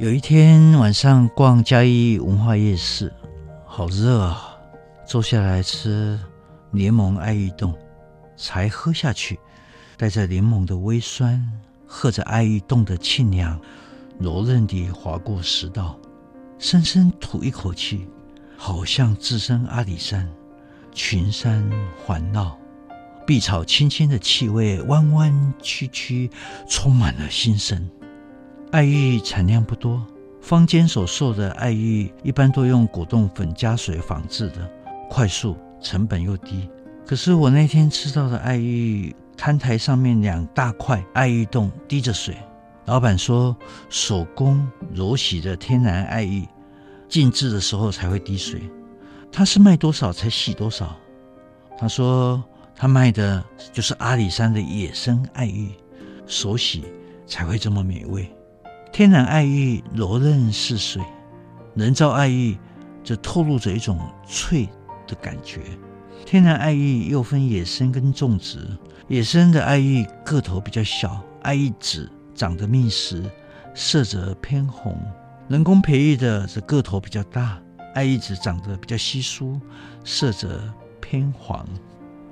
有一天晚上逛嘉义文化夜市，好热啊！坐下来吃柠檬爱玉冻，才喝下去，带着柠檬的微酸，喝着爱玉冻的清凉，柔韧地划过食道，深深吐一口气，好像置身阿里山，群山环绕，碧草青青的气味弯弯曲曲，充满了心声。爱玉产量不多，坊间所售的爱玉一般都用果冻粉加水仿制的，快速，成本又低。可是我那天吃到的爱玉，摊台上面两大块爱玉冻滴着水，老板说手工揉洗的天然爱玉，静置的时候才会滴水。他是卖多少才洗多少？他说他卖的就是阿里山的野生爱玉，手洗才会这么美味。天然爱玉柔韧似水，人造爱玉则透露着一种脆的感觉。天然爱玉又分野生跟种植，野生的爱玉个头比较小，爱玉籽长得密实，色泽偏红；人工培育的则个头比较大，爱玉籽长得比较稀疏，色泽偏黄。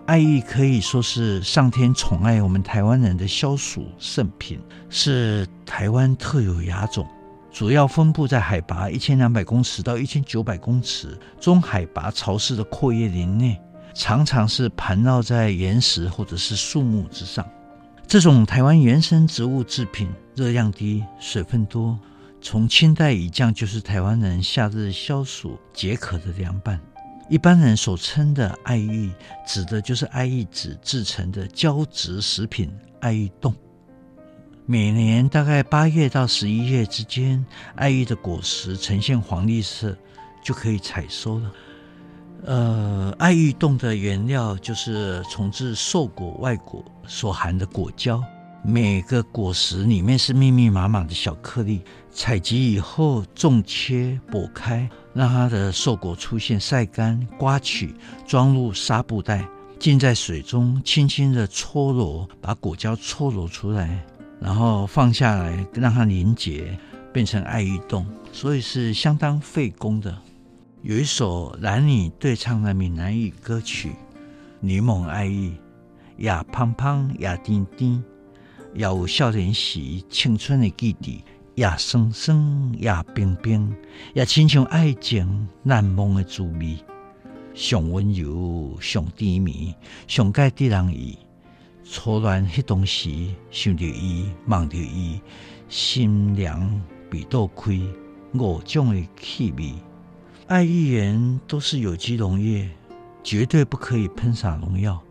爱玉可以说是上天宠爱我们台湾人的消暑圣品，是台湾特有亚种，主要分布在海拔一千两百公尺到一千九百公尺中海拔潮湿的阔叶林内，常常是盘绕在岩石或者是树木之上。这种台湾原生植物制品，热量低，水分多，从清代以降就是台湾人夏日消暑解渴的凉拌。一般人所称的爱玉，指的就是爱玉籽制成的胶质食品爱玉冻。每年大概八月到十一月之间，爱玉的果实呈现黄绿色，就可以采收了。呃，爱玉冻的原料就是从自瘦果外果所含的果胶。每个果实里面是密密麻麻的小颗粒，采集以后纵切剥开，让它的瘦果出现，晒干、刮取，装入纱布袋，浸在水中，轻轻的搓揉，把果胶搓揉出来，然后放下来，让它凝结，变成爱玉冻，所以是相当费工的。有一首男女对唱的闽南语歌曲《柠檬爱玉》，呀胖胖呀甜甜。也有少年时青春的记忆，也酸酸也冰冰，也亲像爱情难忘的滋味。上温柔，上甜蜜，上该得人意。初恋迄当时，想着伊，望着伊，心凉鼻窦开，五种的气味。爱玉园都是有机农业，绝对不可以喷洒农药。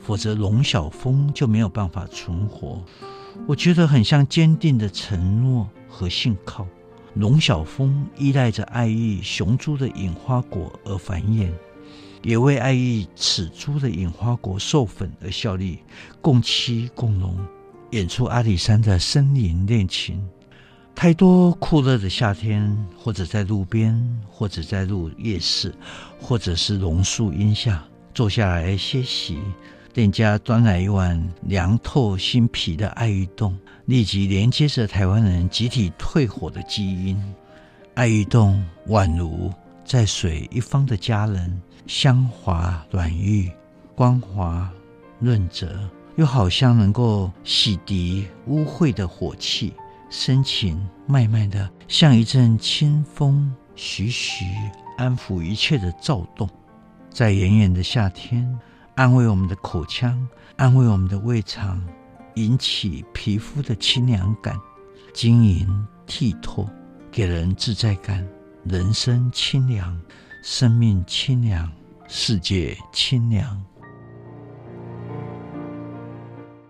否则，龙小蜂就没有办法存活。我觉得很像坚定的承诺和信靠。龙小蜂依赖着爱意雄株的隐花果而繁衍，也为爱意雌株的隐花果授粉而效力，共栖共荣，演出阿里山的森林恋情。太多酷热的夏天，或者在路边，或者在路夜市，或者是榕树荫下坐下来歇息。店家端来一碗凉透心脾的爱玉冻，立即连接着台湾人集体退火的基因。爱玉冻宛如在水一方的佳人，香滑软玉，光滑润泽，又好像能够洗涤污秽的火气，深情脉脉的，像一阵清风，徐徐安抚一切的躁动。在炎炎的夏天。安慰我们的口腔，安慰我们的胃肠，引起皮肤的清凉感，晶莹剔透，给人自在感。人生清凉，生命清凉，世界清凉。